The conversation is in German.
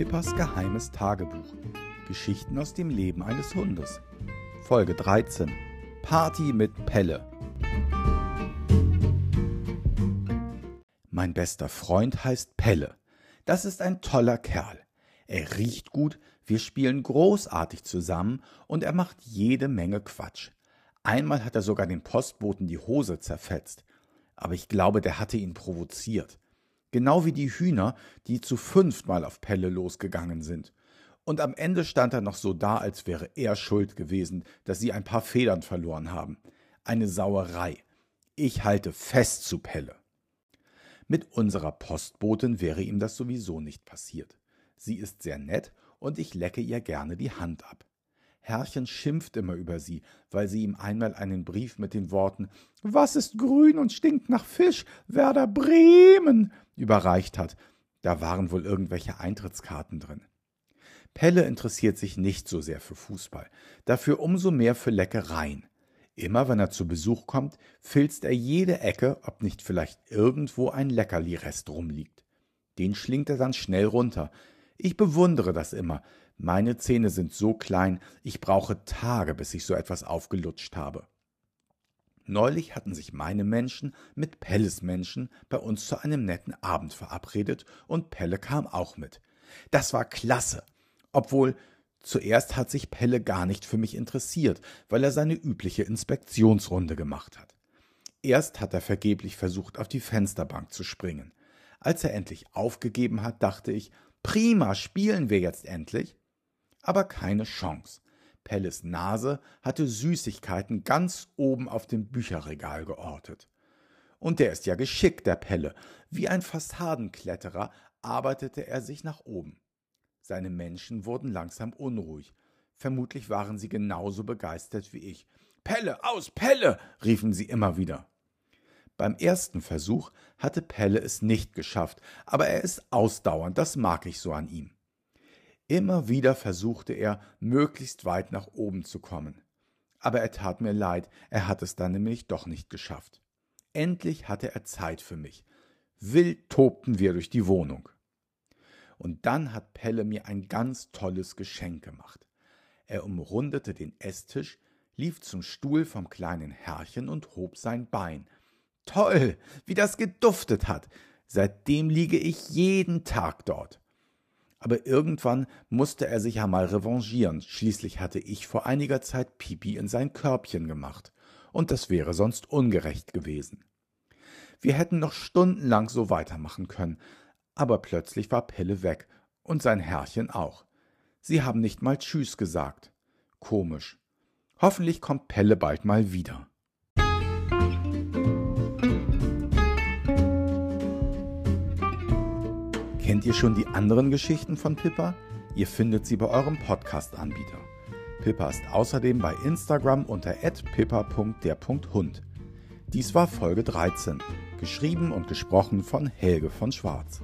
Pippas geheimes Tagebuch. Geschichten aus dem Leben eines Hundes. Folge 13. Party mit Pelle. Mein bester Freund heißt Pelle. Das ist ein toller Kerl. Er riecht gut, wir spielen großartig zusammen und er macht jede Menge Quatsch. Einmal hat er sogar den Postboten die Hose zerfetzt. Aber ich glaube, der hatte ihn provoziert. Genau wie die Hühner, die zu fünftmal auf Pelle losgegangen sind. Und am Ende stand er noch so da, als wäre er schuld gewesen, dass sie ein paar Federn verloren haben. Eine Sauerei. Ich halte fest zu Pelle. Mit unserer Postbotin wäre ihm das sowieso nicht passiert. Sie ist sehr nett und ich lecke ihr gerne die Hand ab. Herrchen schimpft immer über sie, weil sie ihm einmal einen Brief mit den Worten Was ist grün und stinkt nach Fisch? Werder Bremen überreicht hat. Da waren wohl irgendwelche Eintrittskarten drin. Pelle interessiert sich nicht so sehr für Fußball, dafür umso mehr für Leckereien. Immer wenn er zu Besuch kommt, filzt er jede Ecke, ob nicht vielleicht irgendwo ein Leckerli-Rest rumliegt. Den schlingt er dann schnell runter. Ich bewundere das immer, meine Zähne sind so klein, ich brauche Tage, bis ich so etwas aufgelutscht habe. Neulich hatten sich meine Menschen mit Pelles Menschen bei uns zu einem netten Abend verabredet und Pelle kam auch mit. Das war klasse. Obwohl, zuerst hat sich Pelle gar nicht für mich interessiert, weil er seine übliche Inspektionsrunde gemacht hat. Erst hat er vergeblich versucht, auf die Fensterbank zu springen. Als er endlich aufgegeben hat, dachte ich, prima, spielen wir jetzt endlich aber keine Chance. Pelles Nase hatte Süßigkeiten ganz oben auf dem Bücherregal geortet. Und der ist ja geschickt, der Pelle. Wie ein Fassadenkletterer arbeitete er sich nach oben. Seine Menschen wurden langsam unruhig. Vermutlich waren sie genauso begeistert wie ich. Pelle, aus, Pelle! riefen sie immer wieder. Beim ersten Versuch hatte Pelle es nicht geschafft, aber er ist ausdauernd, das mag ich so an ihm. Immer wieder versuchte er, möglichst weit nach oben zu kommen. Aber er tat mir leid, er hat es dann nämlich doch nicht geschafft. Endlich hatte er Zeit für mich. Wild tobten wir durch die Wohnung. Und dann hat Pelle mir ein ganz tolles Geschenk gemacht. Er umrundete den Esstisch, lief zum Stuhl vom kleinen Herrchen und hob sein Bein. Toll, wie das geduftet hat. Seitdem liege ich jeden Tag dort aber irgendwann musste er sich ja mal revanchieren. Schließlich hatte ich vor einiger Zeit Pipi in sein Körbchen gemacht, und das wäre sonst ungerecht gewesen. Wir hätten noch stundenlang so weitermachen können, aber plötzlich war Pelle weg und sein Herrchen auch. Sie haben nicht mal Tschüss gesagt. Komisch. Hoffentlich kommt Pelle bald mal wieder. Kennt ihr schon die anderen Geschichten von Pippa? Ihr findet sie bei eurem Podcast-Anbieter. Pippa ist außerdem bei Instagram unter pippa.der.hund. Dies war Folge 13, geschrieben und gesprochen von Helge von Schwarz.